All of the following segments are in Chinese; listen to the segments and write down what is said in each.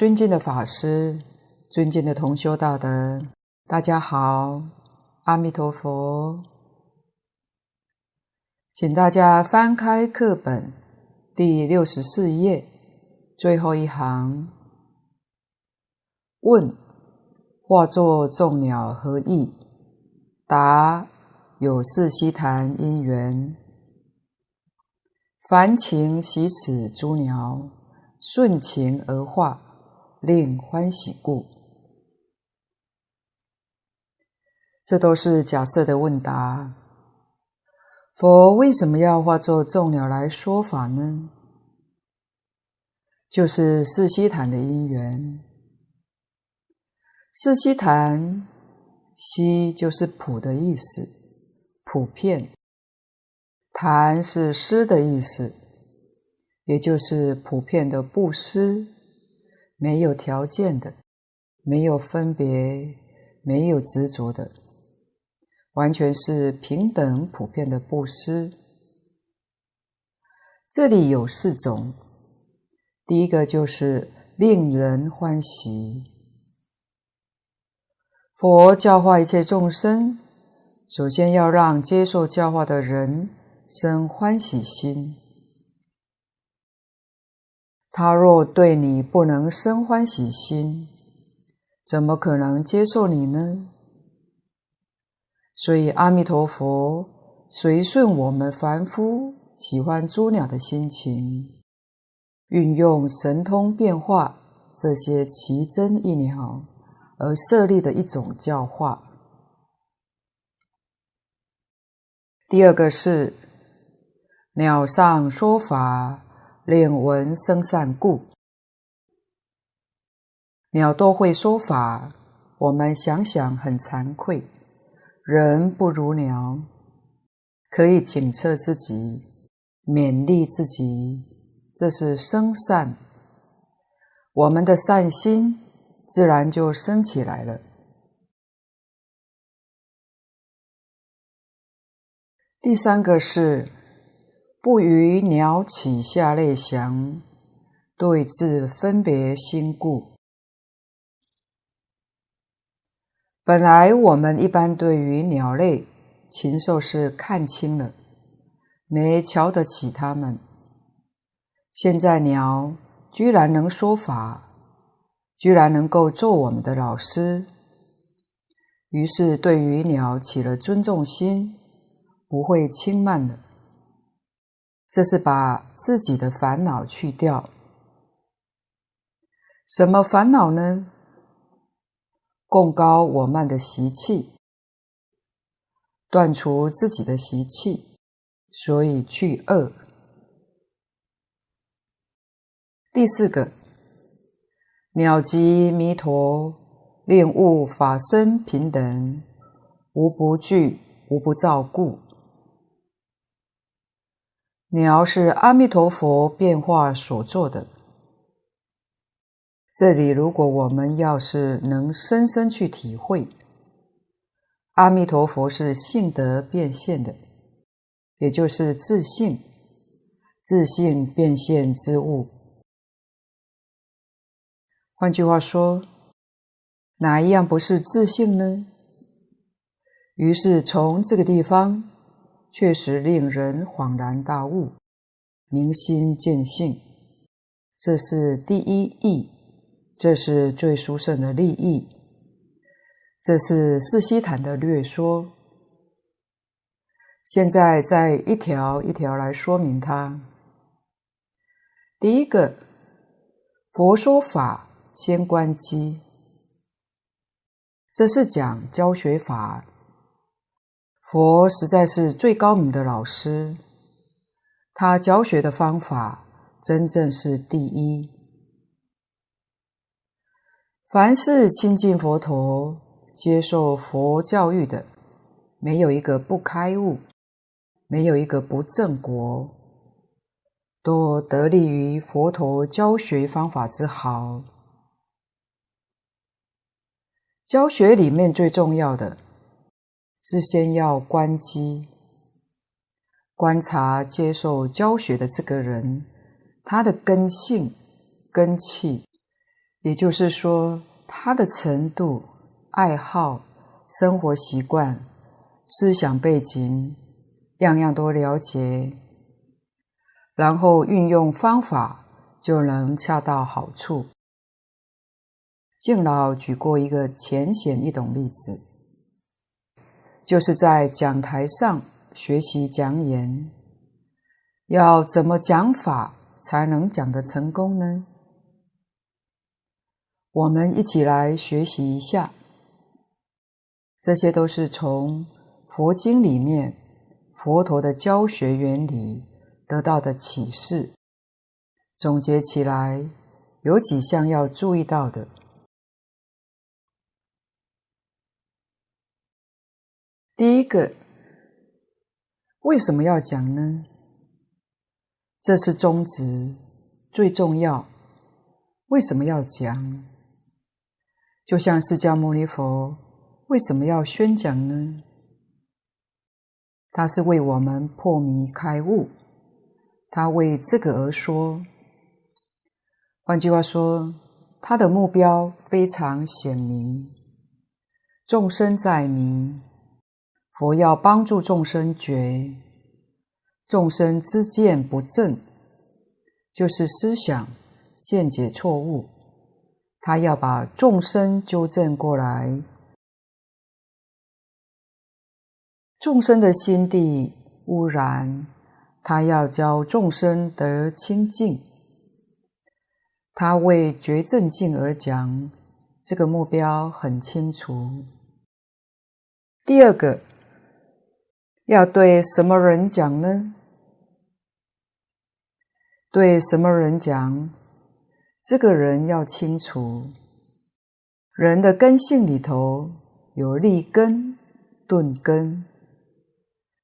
尊敬的法师、尊敬的同修大德，大家好，阿弥陀佛。请大家翻开课本第六十四页最后一行。问：化作众鸟何意？答：有事悉谈因缘。凡情喜此诸鸟。顺情而化，令欢喜故。这都是假设的问答。佛为什么要化作众鸟来说法呢？就是四悉檀的因缘。四悉檀，悉就是普的意思，普遍。檀是施的意思。也就是普遍的布施，没有条件的，没有分别，没有执着的，完全是平等普遍的布施。这里有四种，第一个就是令人欢喜。佛教化一切众生，首先要让接受教化的人生欢喜心。他若对你不能生欢喜心，怎么可能接受你呢？所以阿弥陀佛随顺我们凡夫喜欢诸鸟的心情，运用神通变化这些奇珍异鸟而设立的一种教化。第二个是鸟上说法。令闻生善故，鸟都会说法，我们想想很惭愧，人不如鸟，可以警策自己，勉励自己，这是生善，我们的善心自然就生起来了。第三个是。不与鸟起下类想，对治分别心故。本来我们一般对于鸟类禽兽是看轻了，没瞧得起它们。现在鸟居然能说法，居然能够做我们的老师，于是对于鸟起了尊重心，不会轻慢了。这是把自己的烦恼去掉。什么烦恼呢？贡高我慢的习气，断除自己的习气，所以去恶。第四个，鸟即弥陀，令物法身平等，无不具，无不造故。鸟是阿弥陀佛变化所做的。这里，如果我们要是能深深去体会，阿弥陀佛是性德变现的，也就是自性，自性变现之物。换句话说，哪一样不是自性呢？于是从这个地方。确实令人恍然大悟，明心见性，这是第一义，这是最殊胜的利益，这是四悉檀的略说。现在再一条一条来说明它。第一个，佛说法先观机，这是讲教学法。佛实在是最高明的老师，他教学的方法真正是第一。凡是亲近佛陀、接受佛教育的，没有一个不开悟，没有一个不正果，都得利于佛陀教学方法之好。教学里面最重要的。是先要观机，观察接受教学的这个人，他的根性、根气也就是说，他的程度、爱好、生活习惯、思想背景，样样都了解，然后运用方法就能恰到好处。敬老举过一个浅显易懂例子，就是在讲台上学习讲演，要怎么讲法才能讲得成功呢？我们一起来学习一下，这些都是从佛经里面佛陀的教学原理得到的启示。总结起来，有几项要注意到的。第一个，为什么要讲呢？这是宗旨，最重要。为什么要讲？就像释迦牟尼佛为什么要宣讲呢？他是为我们破迷开悟，他为这个而说。换句话说，他的目标非常显明：众生在迷。佛要帮助众生觉，众生知见不正，就是思想见解错误。他要把众生纠正过来，众生的心地污染，他要教众生得清净。他为觉正净而讲，这个目标很清楚。第二个。要对什么人讲呢？对什么人讲？这个人要清楚，人的根性里头有立根、顿根，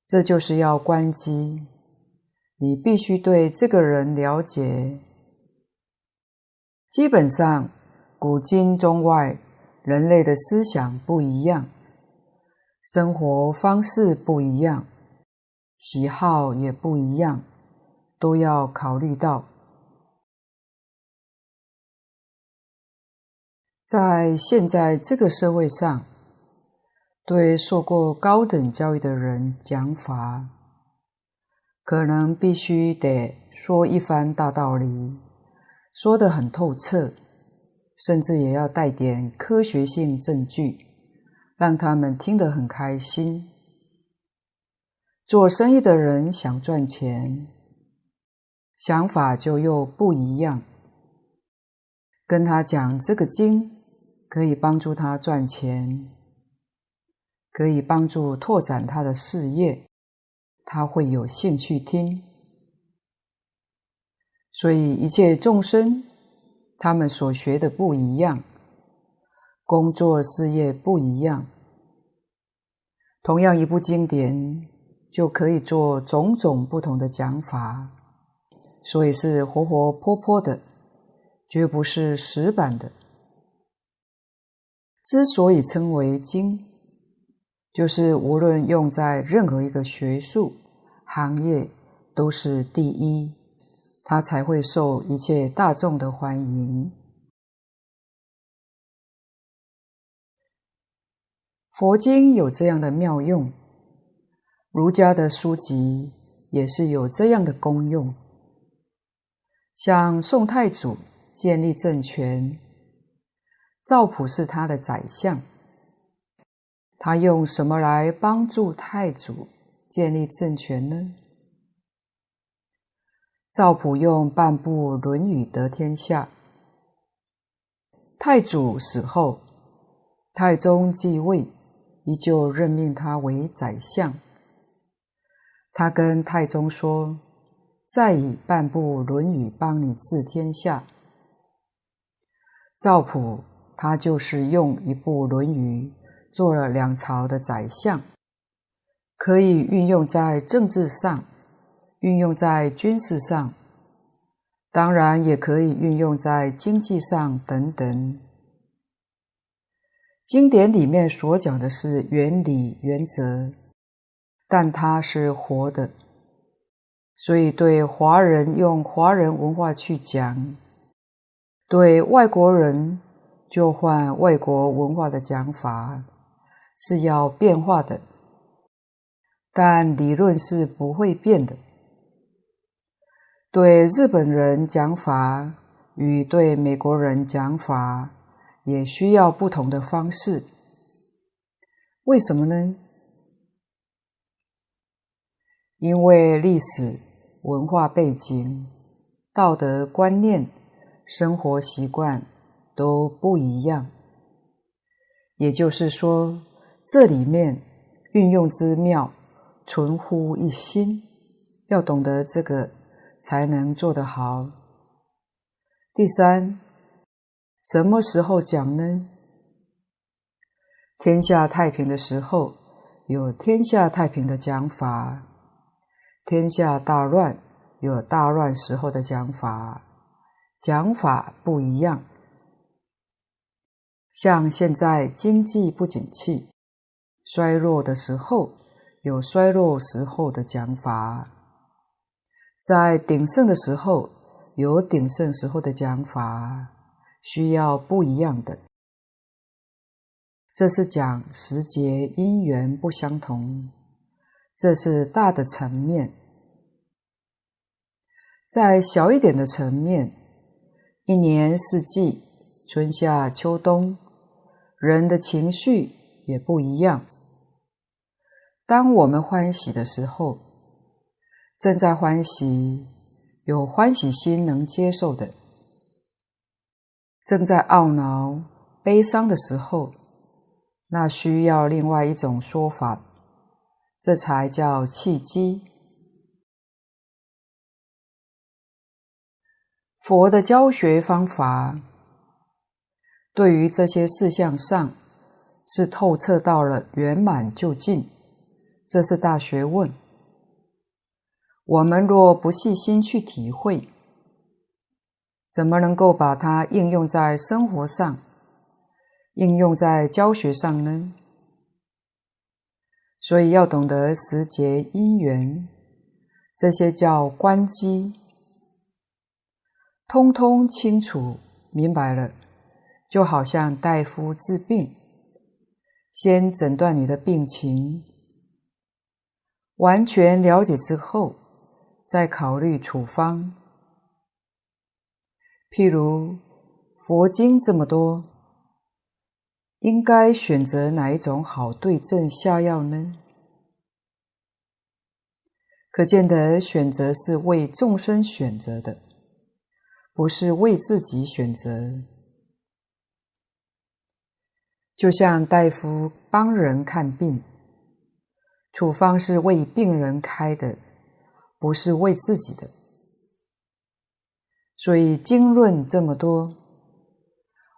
这就是要关机。你必须对这个人了解。基本上，古今中外，人类的思想不一样。生活方式不一样，喜好也不一样，都要考虑到。在现在这个社会上，对受过高等教育的人讲法，可能必须得说一番大道理，说得很透彻，甚至也要带点科学性证据。让他们听得很开心。做生意的人想赚钱，想法就又不一样。跟他讲这个经可以帮助他赚钱，可以帮助拓展他的事业，他会有兴趣听。所以一切众生，他们所学的不一样。工作事业不一样，同样一部经典就可以做种种不同的讲法，所以是活活泼泼的，绝不是死板的。之所以称为经，就是无论用在任何一个学术行业都是第一，它才会受一切大众的欢迎。佛经有这样的妙用，儒家的书籍也是有这样的功用。像宋太祖建立政权，赵普是他的宰相，他用什么来帮助太祖建立政权呢？赵普用半部《论语》得天下。太祖死后，太宗继位。依旧任命他为宰相。他跟太宗说：“再以半部《论语》帮你治天下。”赵普他就是用一部《论语》做了两朝的宰相，可以运用在政治上，运用在军事上，当然也可以运用在经济上等等。经典里面所讲的是原理原则，但它是活的，所以对华人用华人文化去讲，对外国人就换外国文化的讲法是要变化的，但理论是不会变的。对日本人讲法与对美国人讲法也需要不同的方式。为什么呢？因为历史、文化背景、道德观念、生活习惯都不一样。也就是说，这里面运用之妙，存乎一心。要懂得这个。才能做得好。第三，什么时候讲呢？天下太平的时候，有天下太平的讲法；天下大乱，有大乱时候的讲法。讲法不一样。像现在经济不景气、衰弱的时候，有衰弱时候的讲法。在鼎盛的时候，有鼎盛时候的讲法，需要不一样的。这是讲时节因缘不相同，这是大的层面。在小一点的层面，一年四季，春夏秋冬，人的情绪也不一样。当我们欢喜的时候，正在欢喜，有欢喜心能接受的；正在懊恼、悲伤的时候，那需要另外一种说法，这才叫契机。佛的教学方法，对于这些事项上，是透彻到了圆满究竟，这是大学问。我们若不细心去体会，怎么能够把它应用在生活上、应用在教学上呢？所以要懂得时节因缘，这些叫关机，通通清楚明白了，就好像大夫治病，先诊断你的病情，完全了解之后。再考虑处方，譬如佛经这么多，应该选择哪一种好对症下药呢？可见得选择是为众生选择的，不是为自己选择。就像大夫帮人看病，处方是为病人开的。不是为自己的，所以经论这么多，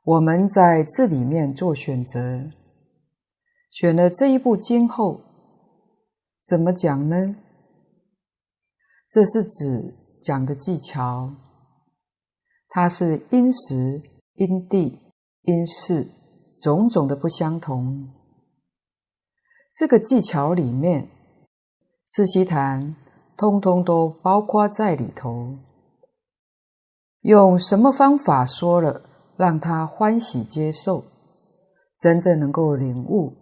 我们在这里面做选择，选了这一部经后，怎么讲呢？这是指讲的技巧，它是因时、因地、因事种种的不相同。这个技巧里面，四悉檀。通通都包括在里头。用什么方法说了，让他欢喜接受，真正能够领悟，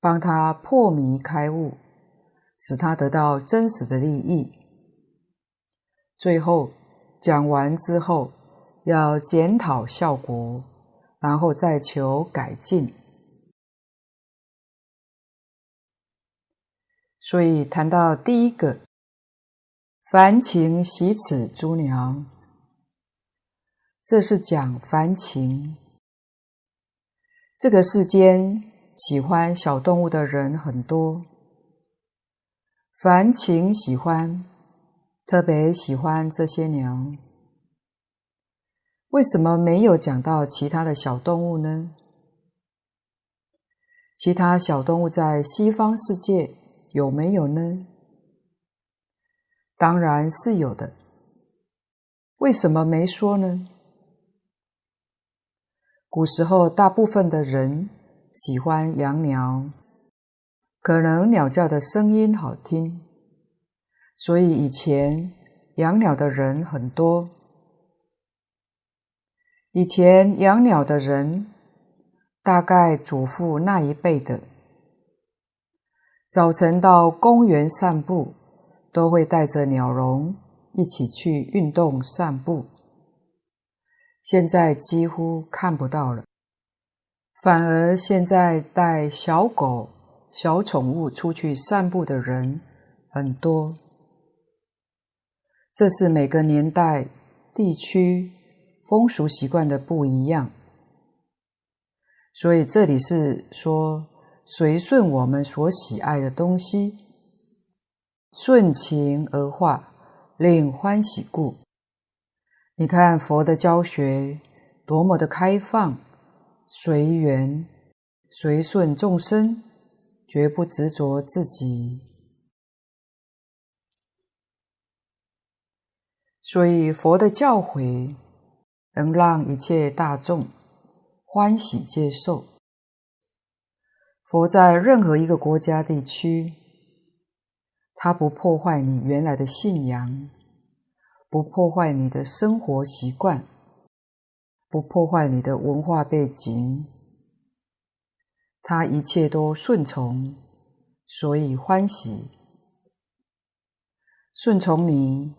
帮他破迷开悟，使他得到真实的利益。最后讲完之后，要检讨效果，然后再求改进。所以谈到第一个，凡情喜此诸鸟，这是讲凡情。这个世间喜欢小动物的人很多，凡情喜欢，特别喜欢这些鸟。为什么没有讲到其他的小动物呢？其他小动物在西方世界。有没有呢？当然是有的。为什么没说呢？古时候大部分的人喜欢养鸟，可能鸟叫的声音好听，所以以前养鸟的人很多。以前养鸟的人，大概祖父那一辈的，早晨到公园散步，都会带着鸟笼一起去运动散步。现在几乎看不到了，反而现在带小狗、小宠物出去散步的人很多。这是每个年代、地区风俗习惯的不一样，所以这里是说随顺我们所喜爱的东西，顺情而化，令欢喜故。你看佛的教学多么的开放、随缘、随顺众生，绝不执着自己。所以佛的教诲能让一切大众欢喜接受。佛在任何一个国家地区，他不破坏你原来的信仰，不破坏你的生活习惯，不破坏你的文化背景，他一切都顺从，所以欢喜。顺从你。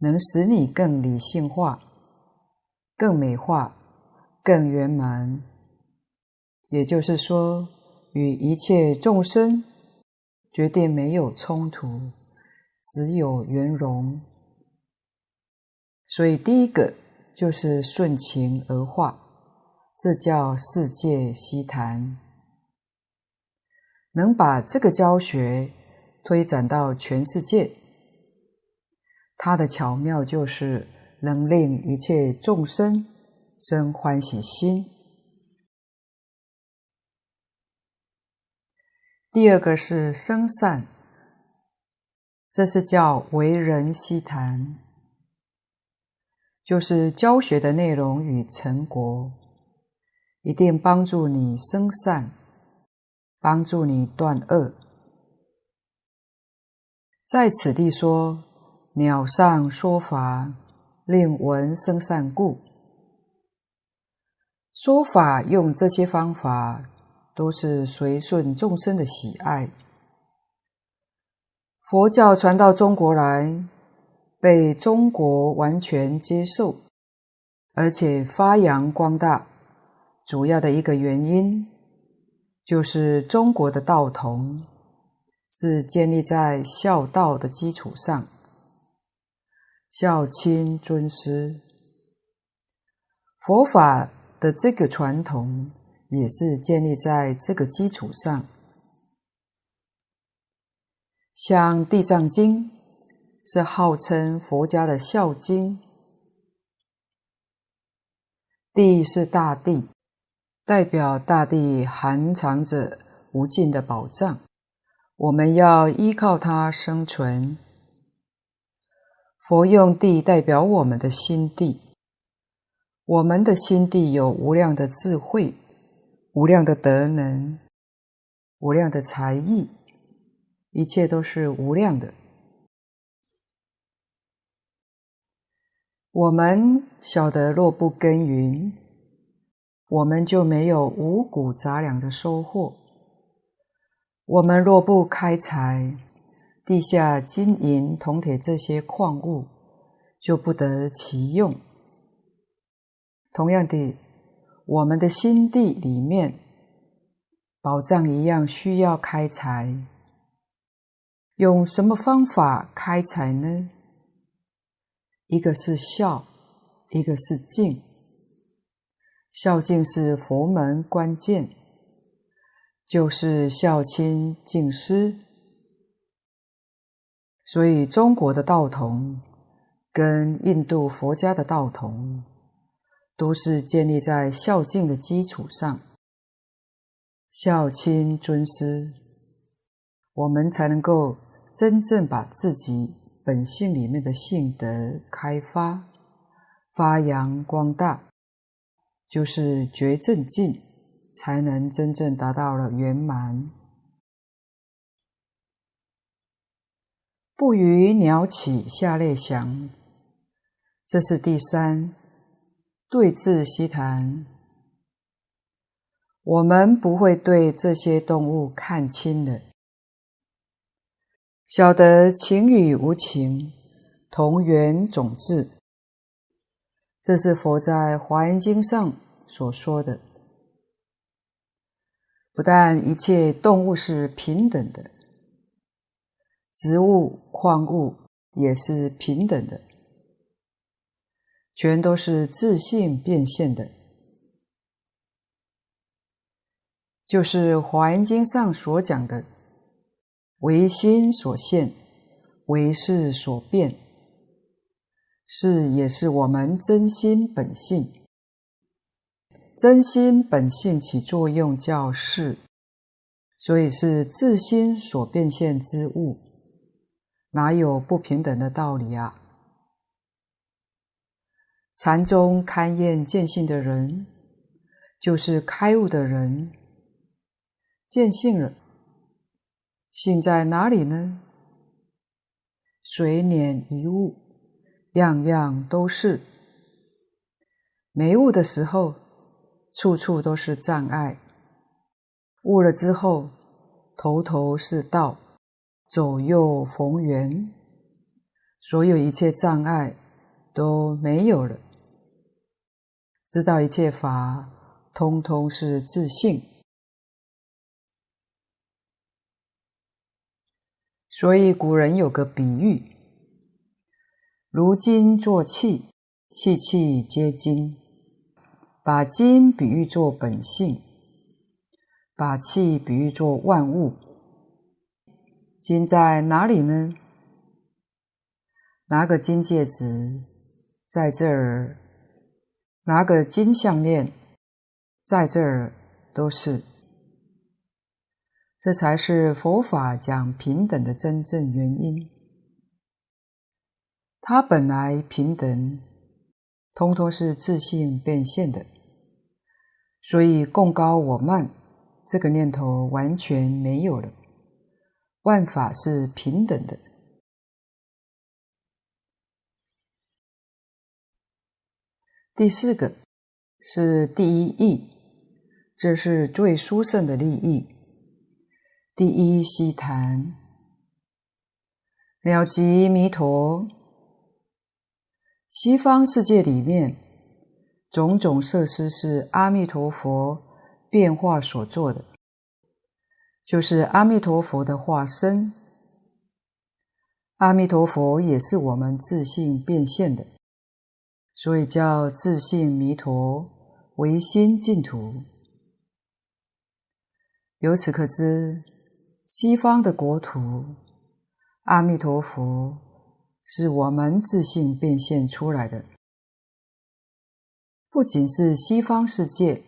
能使你更理性化、更美化、更圆满，也就是说，与一切众生决定没有冲突，只有圆融。所以，第一个就是顺情而化，这叫世界悉谈。能把这个教学推展到全世界。它的巧妙就是能令一切众生生欢喜心。第二个是生善，这是叫为人悉谈，就是教学的内容与成果，一定帮助你生善，帮助你断恶。在此地说。鸟上说法，令闻生善故。说法用这些方法，都是随顺众生的喜爱。佛教传到中国来，被中国完全接受，而且发扬光大。主要的一个原因，就是中国的道统是建立在孝道的基础上。孝亲尊师，佛法的这个传统也是建立在这个基础上。像《地藏经》是号称佛家的孝经，地是大地，代表大地含藏着无尽的宝藏，我们要依靠它生存。佛用地代表我们的心地，我们的心地有无量的智慧、无量的德能、无量的才艺，一切都是无量的。我们晓得，若不耕耘，我们就没有五谷杂粮的收获；我们若不开采，地下金银铜铁这些矿物就不得其用。同样的，我们的心地里面宝藏一样需要开采。用什么方法开采呢？一个是孝，一个是敬。孝敬是佛门关键，就是孝亲敬师。所以，中国的道统跟印度佛家的道统都是建立在孝敬的基础上，孝亲尊师，我们才能够真正把自己本性里面的性德开发、发扬光大，就是觉正境，才能真正达到了圆满。不与鸟起下列想，这是第三。对治西谈，我们不会对这些动物看轻的，晓得情与无情同源种质，这是佛在《华严经》上所说的。不但一切动物是平等的，植物、矿物也是平等的。全都是自信变现的，就是《华严经》上所讲的“唯心所现，唯识所变”，是也是我们真心本性，真心本性起作用叫事，所以是自心所变现之物，哪有不平等的道理啊？禅宗勘验见性的人，就是开悟的人。见性了，性在哪里呢？随念一物，样样都是。没悟的时候，处处都是障碍；悟了之后，头头是道，左右逢源，所有一切障碍都没有了。知道一切法，通通是自性。所以古人有个比喻：如金作器，器器皆金。把金比喻作本性，把器比喻作万物。金在哪里呢？拿个金戒指，在这儿。拿个金项链，在这儿都是，这才是佛法讲平等的真正原因。它本来平等，通通是自信变现的，所以贡高我慢这个念头完全没有了。万法是平等的。第四个是第一义，这是最殊胜的利益。第一悉谈，了即弥陀。西方世界里面，种种设施是阿弥陀佛变化所做的，就是阿弥陀佛的化身。阿弥陀佛也是我们自信变现的。所以叫自性弥陀，唯心净土。由此可知，西方的国土，阿弥陀佛是我们自性变现出来的。不仅是西方世界，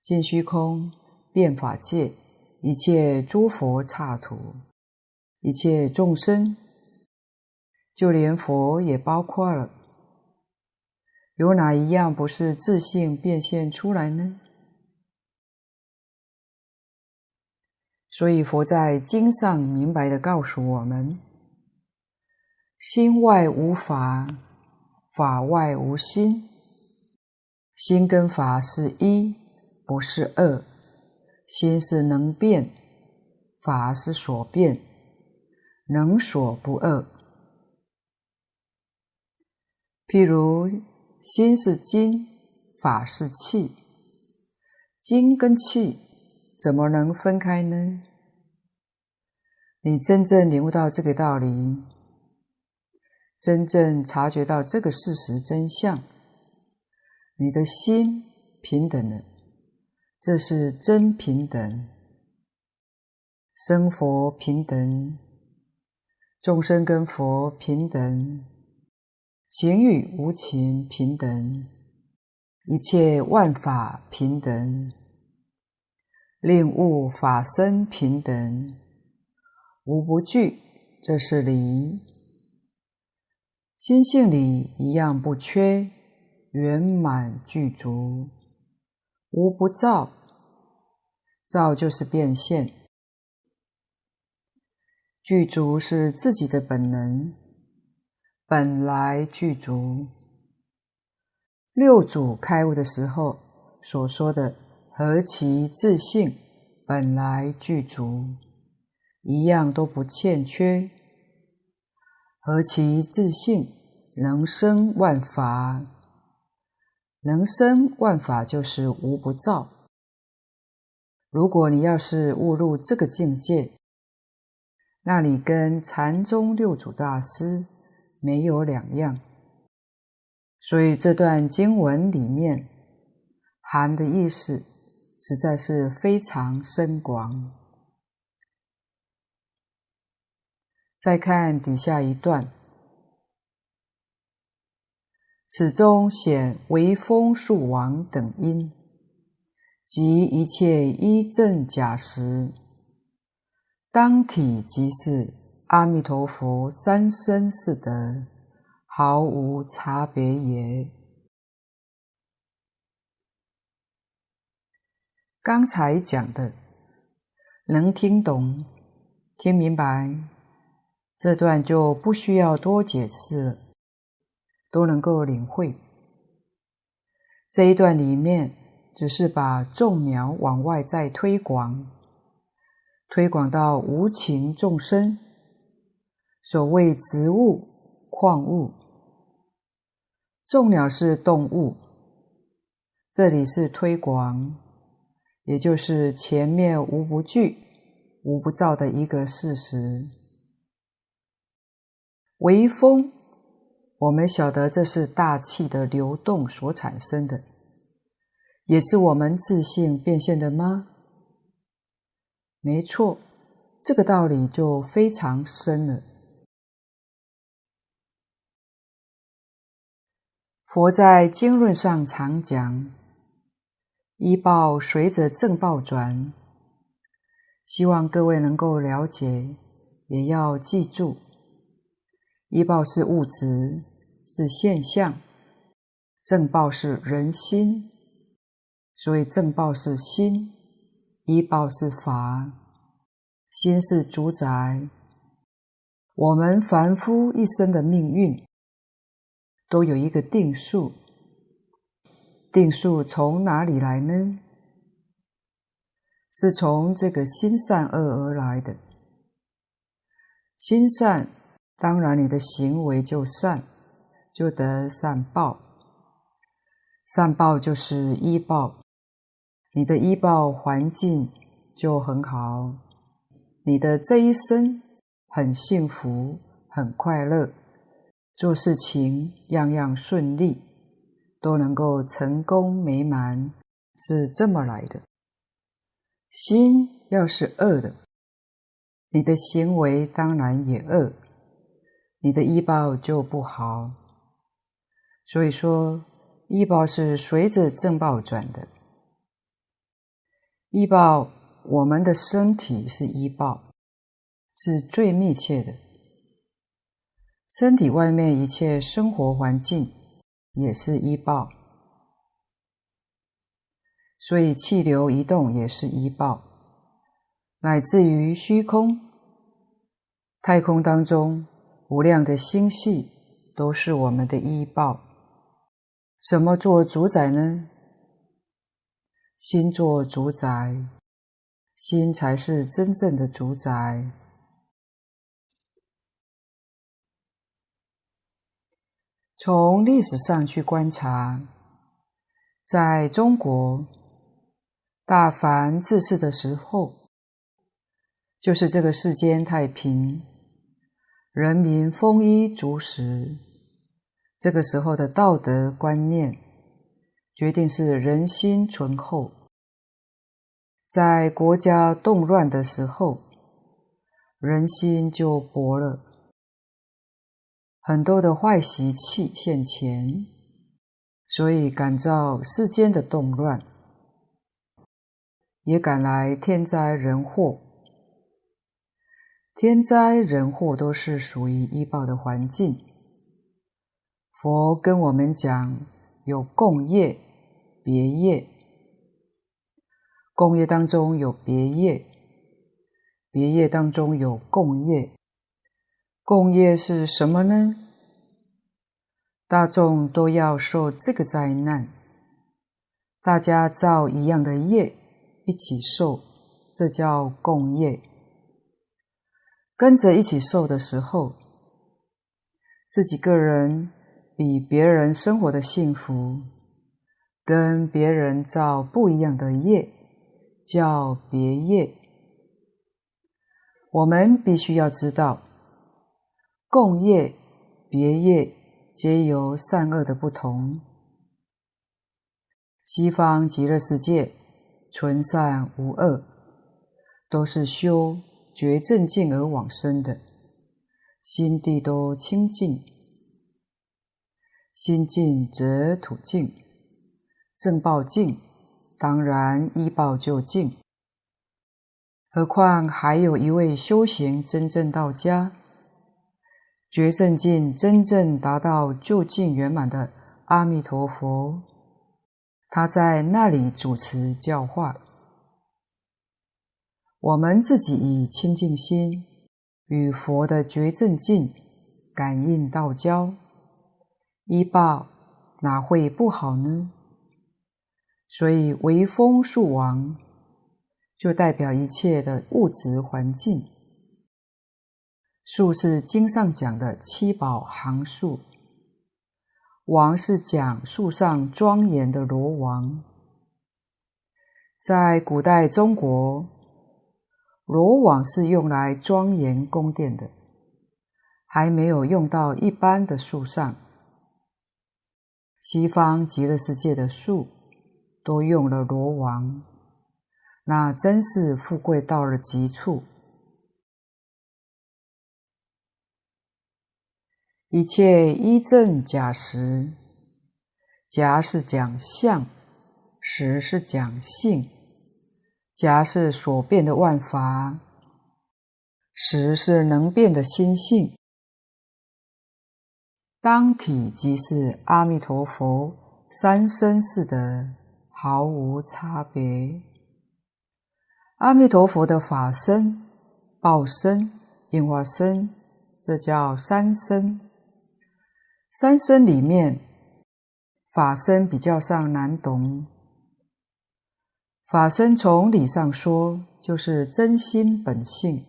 尽虚空、变法界，一切诸佛刹土，一切众生，就连佛也包括了。有哪一样不是自性变现出来呢？所以佛在经上明白的告诉我们：心外无法，法外无心。心跟法是一，不是二。心是能变，法是所变，能所不二。譬如。心是金，法是器，金跟器怎么能分开呢？你真正领悟到这个道理，真正察觉到这个事实真相，你的心平等了，这是真平等，生佛平等，众生跟佛平等。情与无情平等，一切万法平等，令物法身平等，无不具，这是理。心性里一样不缺，圆满具足，无不造，造就是变现，具足是自己的本能。本来具足，六祖开悟的时候所说的“何其自信本来具足”，一样都不欠缺。何其自信能生万法，能生万法就是无不造。如果你要是悟入这个境界，那你跟禅宗六祖大师没有两样。所以这段经文里面含的意思实在是非常深广。再看底下一段，此中显微风树王等因，及一切依正假实，当体即是阿弥陀佛三身四德。毫无差别也。刚才讲的，能听懂、听明白，这段就不需要多解释了，都能够领会。这一段里面，只是把众鸟往外再推广，推广到无情众生，所谓植物、矿物。众鸟是动物，这里是推广，也就是前面无不具、无不造的一个事实。微风，我们晓得这是大气的流动所产生的，也是我们自信变现的吗？没错，这个道理就非常深了。佛在经论上常讲，医报随着正报转，希望各位能够了解，也要记住，医报是物质，是现象；正报是人心，所以正报是心，医报是法，心是主宰。我们凡夫一生的命运。都有一个定数，定数从哪里来呢？是从这个心善恶而来的。心善，当然你的行为就善，就得善报。善报就是依报，你的依报环境就很好，你的这一生很幸福，很快乐。做事情样样顺利，都能够成功美满，是这么来的。心要是恶的，你的行为当然也恶，你的依报就不好。所以说，依报是随着正报转的。依报，我们的身体是依报，是最密切的。身体外面一切生活环境也是依报，所以气流移动也是依报，乃至于虚空、太空当中无量的星系都是我们的依报。什么做主宰呢？心做主宰，心才是真正的主宰。从历史上去观察，在中国大凡治世的时候，就是这个世间太平，人民丰衣足食，这个时候的道德观念决定是人心淳厚。在国家动乱的时候，人心就薄了。很多的坏习气现前，所以感召世间的动乱，也赶来天灾人祸。天灾人祸都是属于医报的环境。佛跟我们讲，有共业、别业。共业当中有别业，别业当中有共业。共业是什么呢？大众都要受这个灾难，大家造一样的业，一起受，这叫共业。跟着一起受的时候，自己个人比别人生活的幸福，跟别人造不一样的业，叫别业。我们必须要知道，共业、别业皆由善恶的不同。西方极乐世界纯善无恶，都是修。觉正净而往生的，心地都清净，心净则土净，正报净，当然依报就净。何况还有一位修行真正到家，觉正境真正达到究竟圆满的阿弥陀佛，他在那里主持教化。我们自己以清净心与佛的觉正境感应道交，依报哪会不好呢？所以为风树王就代表一切的物质环境。树是经上讲的七宝行树，王是讲树上庄严的罗王，在古代中国。罗网是用来庄严宫殿的，还没有用到一般的树上。西方极乐世界的树都用了罗网，那真是富贵到了极处。一切依正假实，假是讲相，实是讲性。假是所变的万法，实是能变的心性。当体即是阿弥陀佛三身四德，毫无差别。阿弥陀佛的法身、报身、应化身，这叫三身。三身里面，法身比较上难懂。法身从理上说，就是真心本性；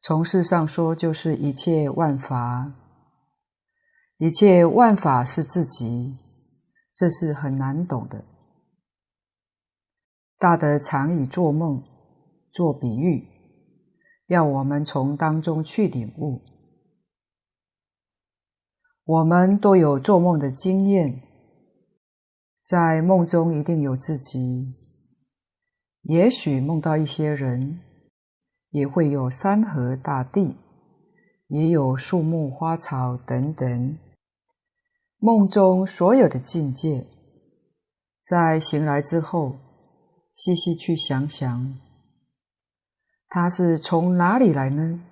从事上说，就是一切万法。一切万法是自己，这是很难懂的。大德常以做梦做比喻，要我们从当中去领悟。我们都有做梦的经验。在梦中一定有自己，也许梦到一些人，也会有山河大地，也有树木花草等等。梦中所有的境界，在醒来之后，细细去想想，它是从哪里来呢？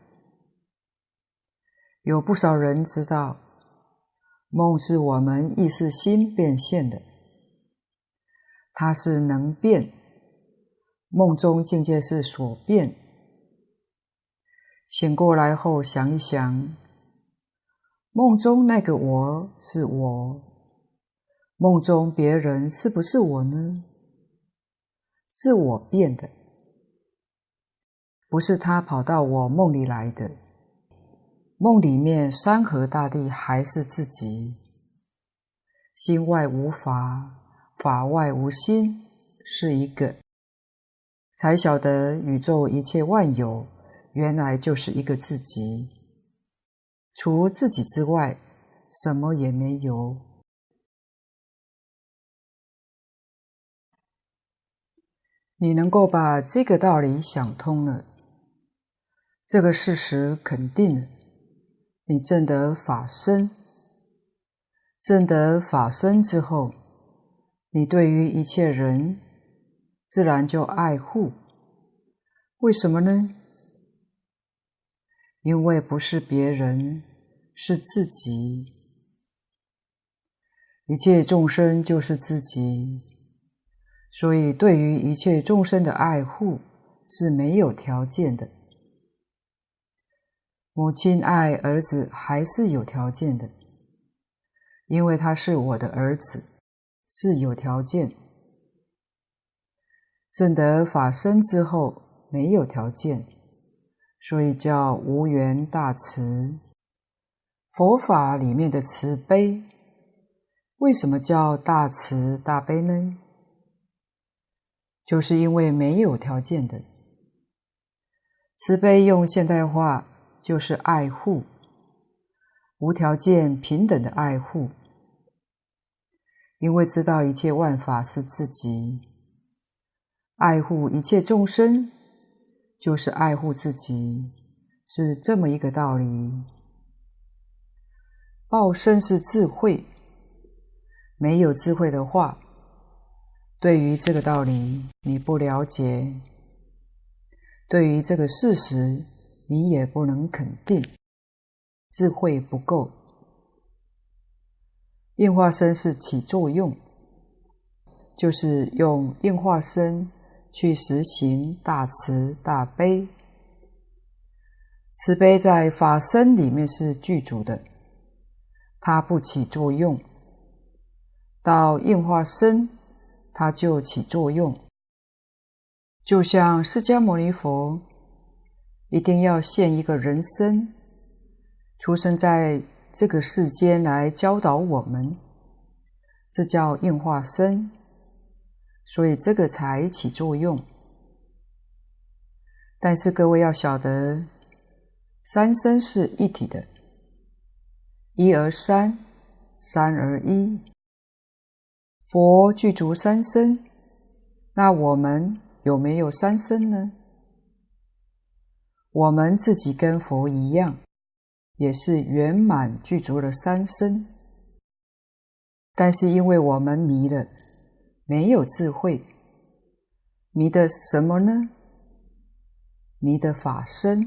有不少人知道，梦是我们意识心变现的。它是能变，梦中境界是所变。醒过来后想一想，梦中那个我是我，梦中别人是不是我呢？是我变的，不是他跑到我梦里来的。梦里面山河大地还是自己，心外无法。法外无心，是一个，才晓得宇宙一切万有，原来就是一个自己，除自己之外，什么也没有。你能够把这个道理想通了，这个事实肯定，你证得法身，证得法身之后。你对于一切人，自然就爱护。为什么呢？因为不是别人，是自己。一切众生就是自己，所以对于一切众生的爱护是没有条件的。母亲爱儿子还是有条件的，因为他是我的儿子，是有条件。证得法身之后，没有条件，所以叫无缘大慈。佛法里面的慈悲，为什么叫大慈大悲呢？就是因为没有条件的。慈悲用现代化就是爱护。无条件平等的爱护，因为知道一切万法是自己，爱护一切众生就是爱护自己，是这么一个道理。报身是智慧，没有智慧的话，对于这个道理你不了解，对于这个事实你也不能肯定。智慧不够，应化身是起作用，就是用应化身去实行大慈大悲。慈悲在法身里面是具足的，它不起作用，到应化身它就起作用。就像释迦牟尼佛一定要现一个人身。出生在这个世间来教导我们，这叫应化身，所以这个才起作用。但是各位要晓得，三身是一体的，一而三，三而一。佛具足三身，那我们有没有三身呢？我们自己跟佛一样。也是圆满具足了三身，但是因为我们迷了，没有智慧，迷的什么呢？迷的法身。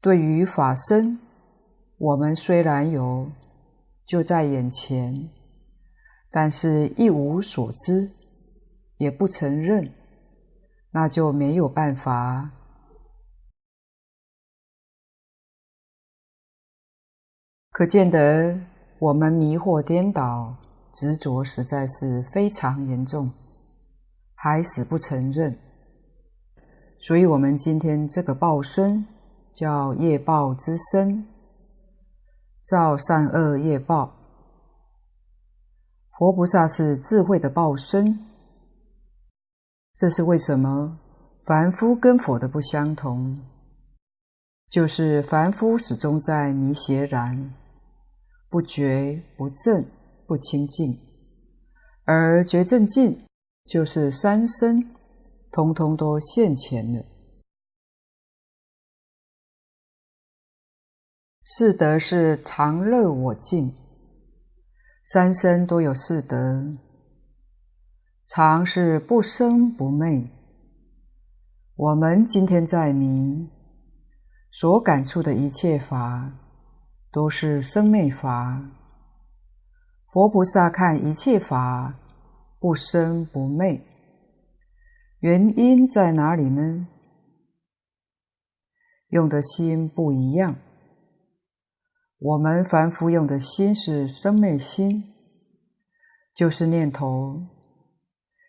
对于法身，我们虽然有，就在眼前，但是一无所知，也不承认，那就没有办法。可见得我们迷惑颠倒、执着实在是非常严重，还死不承认。所以，我们今天这个报身叫业报之身，造善恶业报。佛菩萨是智慧的报身，这是为什么？凡夫跟佛的不相同，就是凡夫始终在迷邪然。不觉不正不清净，而觉正净就是三身，通通都现前了。四德是常乐我净，三身都有四德。常是不生不灭。我们今天在明，所感触的一切法。都是生灭法。佛菩萨看一切法不生不灭，原因在哪里呢？用的心不一样。我们凡夫用的心是生灭心，就是念头，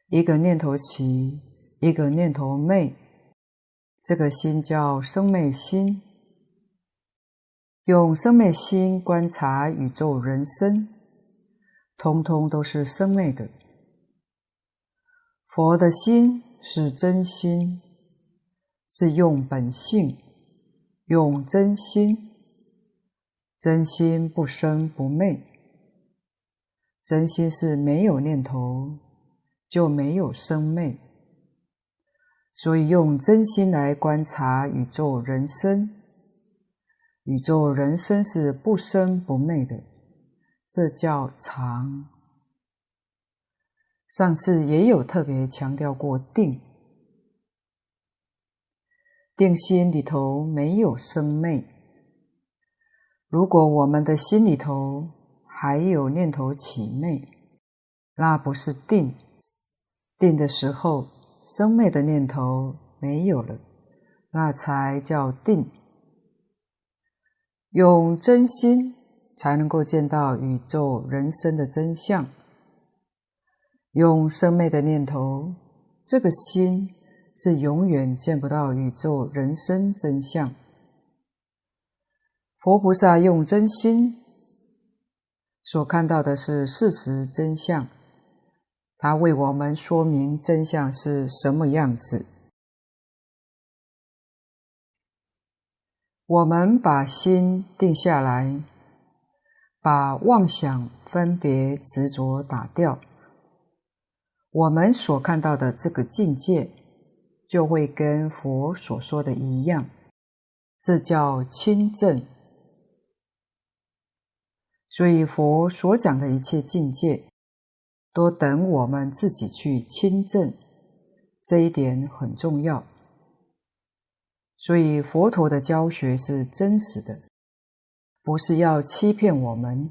一个念头起，一个念头灭，这个心叫生灭心。用生灭心观察宇宙人生，通通都是生灭的。佛的心是真心，是用本性，用真心，真心不生不灭。真心是没有念头，就没有生灭。所以用真心来观察宇宙人生。宇宙人生是不生不灭的，这叫常。上次也有特别强调过定，定心里头没有生灭。如果我们的心里头还有念头起灭，那不是定。定的时候，生灭的念头没有了，那才叫定。用真心才能够见到宇宙人生的真相。用生昧的念头，这个心是永远见不到宇宙人生真相。佛菩萨用真心所看到的是事实真相，他为我们说明真相是什么样子。我们把心定下来，把妄想、分别、执着打掉，我们所看到的这个境界，就会跟佛所说的一样，这叫亲证。所以佛所讲的一切境界，都等我们自己去亲证，这一点很重要。所以佛陀的教学是真实的，不是要欺骗我们，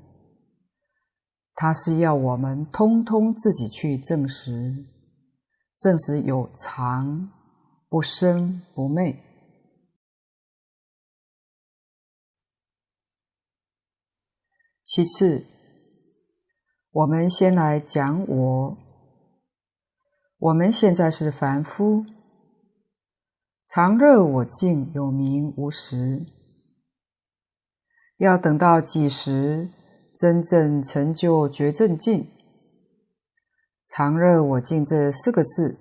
他是要我们通通自己去证实，证实有常，不生不灭。其次，我们先来讲我，我们现在是凡夫。常乐我净，有名无实。要等到几时真正成就觉正境，常乐我净这四个字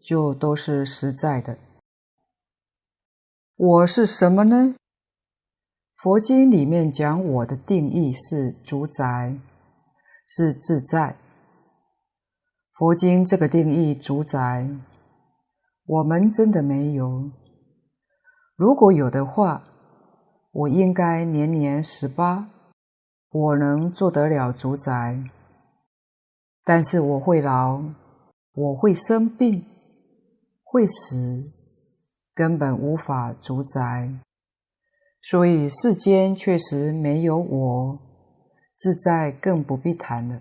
就都是实在的。我是什么呢？佛经里面讲我的定义是主宰，是自在。佛经这个定义主宰。我们真的没有。如果有的话，我应该年年十八，我能做得了主宰。但是我会老，我会生病，会死，根本无法主宰。所以世间确实没有我，自在更不必谈了。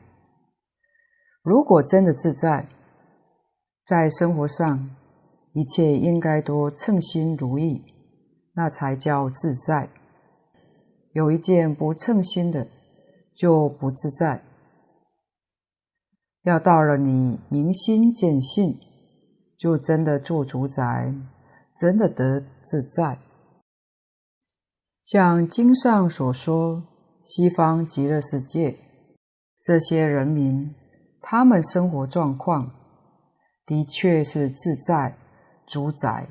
如果真的自在，在生活上，一切应该都称心如意，那才叫自在。有一件不称心的，就不自在。要到了你明心见性，就真的做主宰，真的得自在。像经上所说，西方极乐世界这些人民，他们生活状况的确是自在。主宰，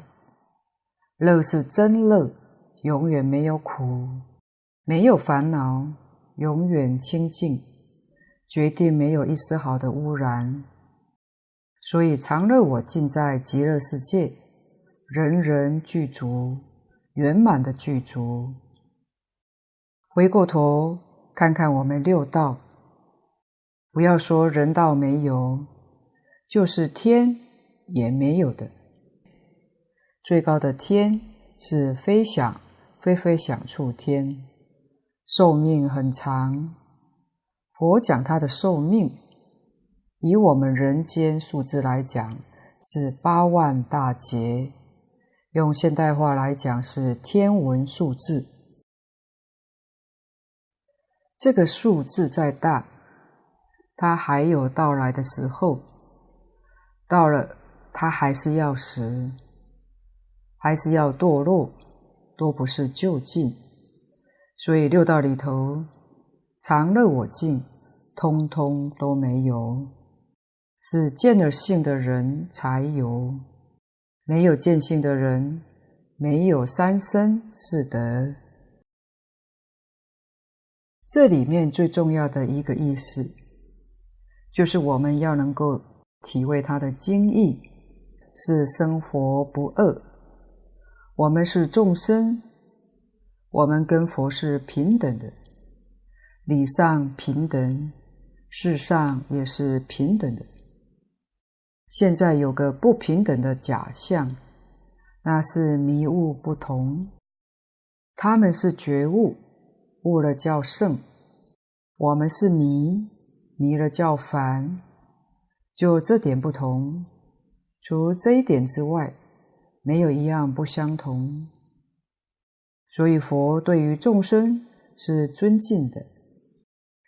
乐是真乐，永远没有苦，没有烦恼，永远清净，绝对没有一丝毫的污染。所以常乐我净在极乐世界，人人具足，圆满的具足。回过头看看我们六道，不要说人道没有，就是天也没有的。最高的天是飞翔，飞飞翔处天，寿命很长。佛讲他的寿命，以我们人间数字来讲是八万大劫，用现代话来讲是天文数字。这个数字再大，它还有到来的时候，到了它还是要死。还是要堕落，都不是究竟。所以六道里头，常乐我净，通通都没有，是见了性的人才有，没有见性的人，没有三生四德。这里面最重要的一个意思，就是我们要能够体会它的经义，是生活不二。我们是众生，我们跟佛是平等的，理上平等，事上也是平等的。现在有个不平等的假象，那是迷悟不同。他们是觉悟，悟了叫圣；我们是迷，迷了叫凡。就这点不同，除这一点之外。没有一样不相同，所以佛对于众生是尊敬的，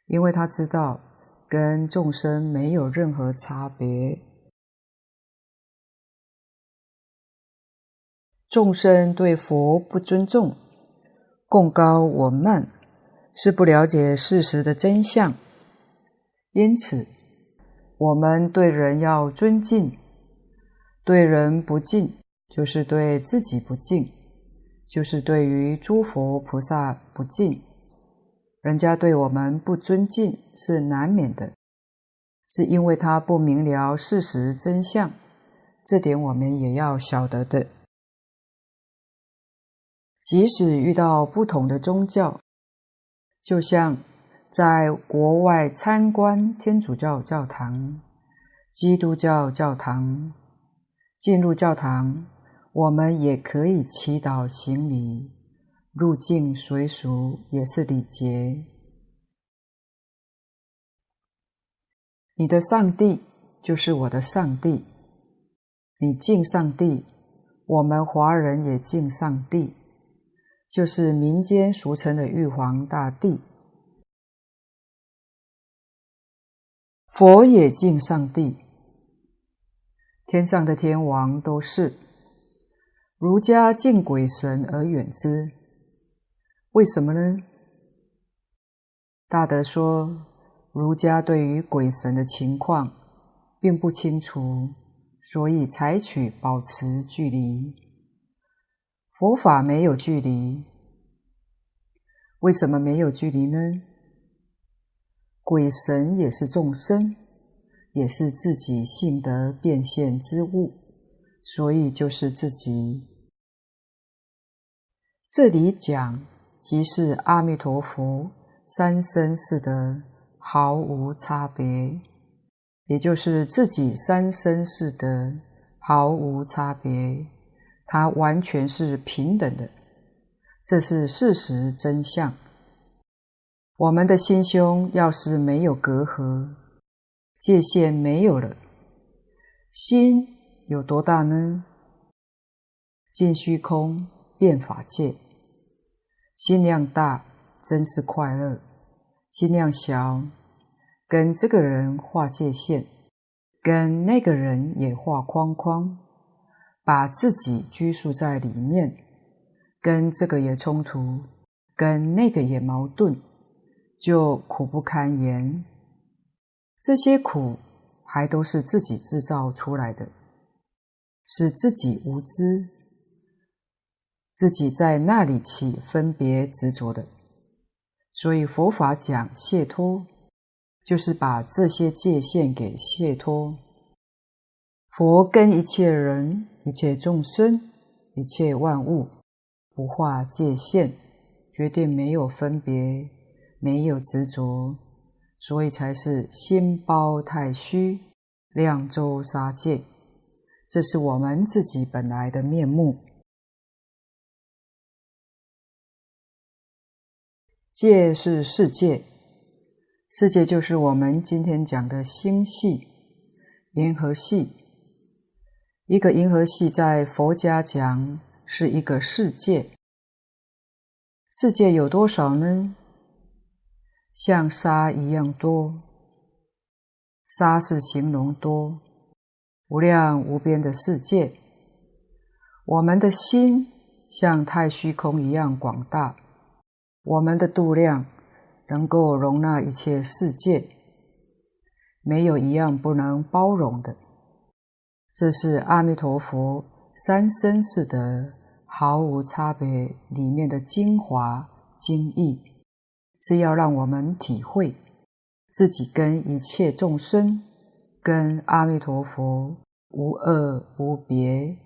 因为他知道跟众生没有任何差别。众生对佛不尊重、共高我慢，是不了解事实的真相。因此，我们对人要尊敬，对人不敬，就是对自己不敬，就是对于诸佛菩萨不敬。人家对我们不尊敬是难免的，是因为他不明了事实真相，这点我们也要晓得的。即使遇到不同的宗教，就像在国外参观天主教教堂、基督教教堂，进入教堂，我们也可以祈祷行礼，入境随俗也是礼节。你的上帝就是我的上帝，你敬上帝，我们华人也敬上帝。就是民间俗称的玉皇大帝，佛也敬上帝，天上的天王都是。儒家敬鬼神而远之，为什么呢？大德说，儒家对于鬼神的情况并不清楚，所以采取保持距离。佛法没有距离，为什么没有距离呢？鬼神也是众生，也是自己性德变现之物，所以就是自己。这里讲，即是阿弥陀佛三身四德毫无差别，也就是自己三身四德毫无差别。它完全是平等的，这是事实真相。我们的心胸要是没有隔阂，界限没有了，心有多大呢？见虚空变法界，心量大真是快乐；心量小，跟这个人划界限，跟那个人也画框框。把自己拘束在里面，跟这个也冲突，跟那个也矛盾，就苦不堪言。这些苦还都是自己制造出来的，是自己无知，自己在那里起分别执着的。所以佛法讲解脱，就是把这些界限给解脱。佛跟一切人。一切众生，一切万物，不画界限，绝对没有分别，没有执着，所以才是心包太虚，量周杀界。这是我们自己本来的面目。界是世界，世界就是我们今天讲的星系、银河系。一个银河系在佛家讲是一个世界，世界有多少呢？像沙一样多，沙是形容多，无量无边的世界。我们的心像太虚空一样广大，我们的度量能够容纳一切世界，没有一样不能包容的。这是阿弥陀佛三身四德毫无差别里面的精华精义，是要让我们体会自己跟一切众生、跟阿弥陀佛无二无别。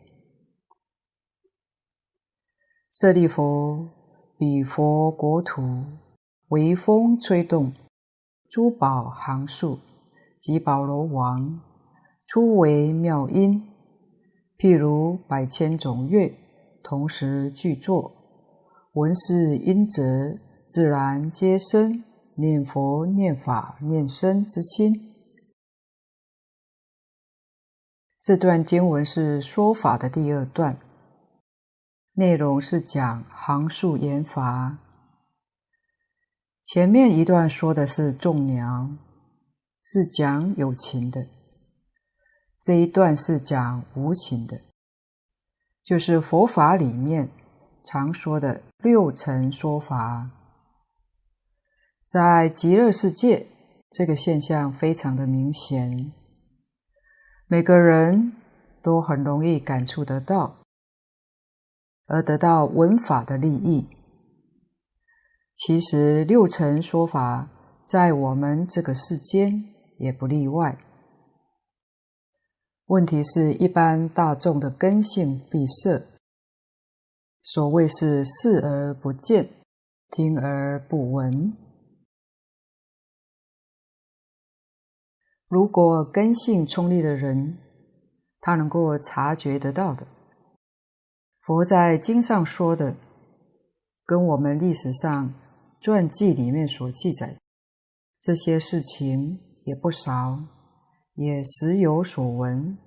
舍利弗，彼佛国土微风吹动，珠宝行树及宝楼王。初为妙音，譬如百千种乐同时具作，闻是音则，自然皆生念佛、念法、念僧之心。这段经文是说法的第二段，内容是讲行树言法。前面一段说的是众鸟，是讲有情的；这一段是讲无情的，就是佛法里面常说的六层说法。在极乐世界，这个现象非常的明显，每个人都很容易感触得到，而得到闻法的利益。其实六层说法在我们这个世间也不例外。问题是一般大众的根性闭塞，所谓是视而不见，听而不闻。如果根性聪利的人，他能够察觉得到的，佛在经上说的，跟我们历史上传记里面所记载这些事情也不少，也时有所闻。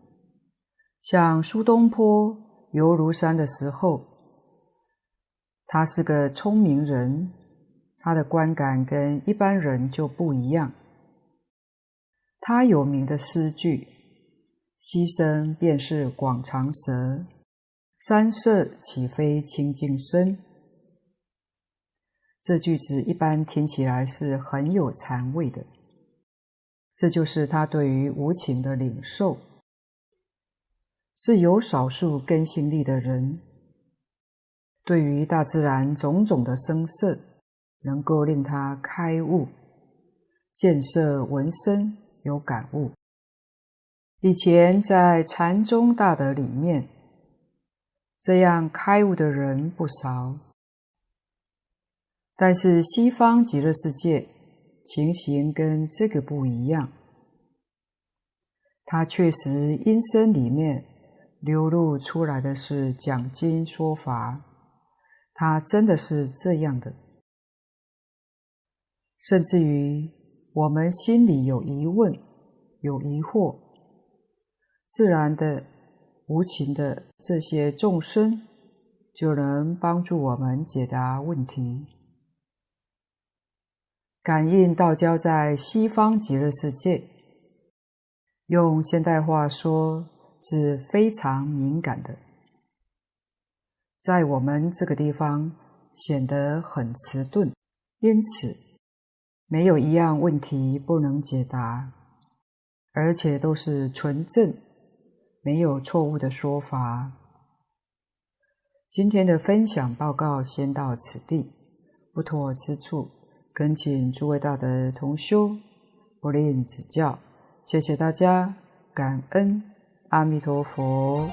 像苏东坡游庐山的时候，他是个聪明人，他的观感跟一般人就不一样。他有名的诗句：“溪声便是广长舌，山色岂非清净身。”这句子一般听起来是很有禅味的。这就是他对于无情的领受，是有少数根性力的人，对于大自然种种的声色，能够令他开悟，见色闻声。有感悟。以前在禅宗大德里面，这样开悟的人不少。但是西方极乐世界情形跟这个不一样。他确实音声里面流露出来的是讲经说法，他真的是这样的，甚至于。我们心里有疑问、有疑惑，自然的、无情的这些众生，就能帮助我们解答问题。感应道交在西方极乐世界，用现代话说是非常敏感的，在我们这个地方显得很迟钝，因此。没有一样问题不能解答，而且都是纯正，没有错误的说法。今天的分享报告先到此地，不妥之处，恳请诸位大德同修不吝指教。谢谢大家，感恩阿弥陀佛。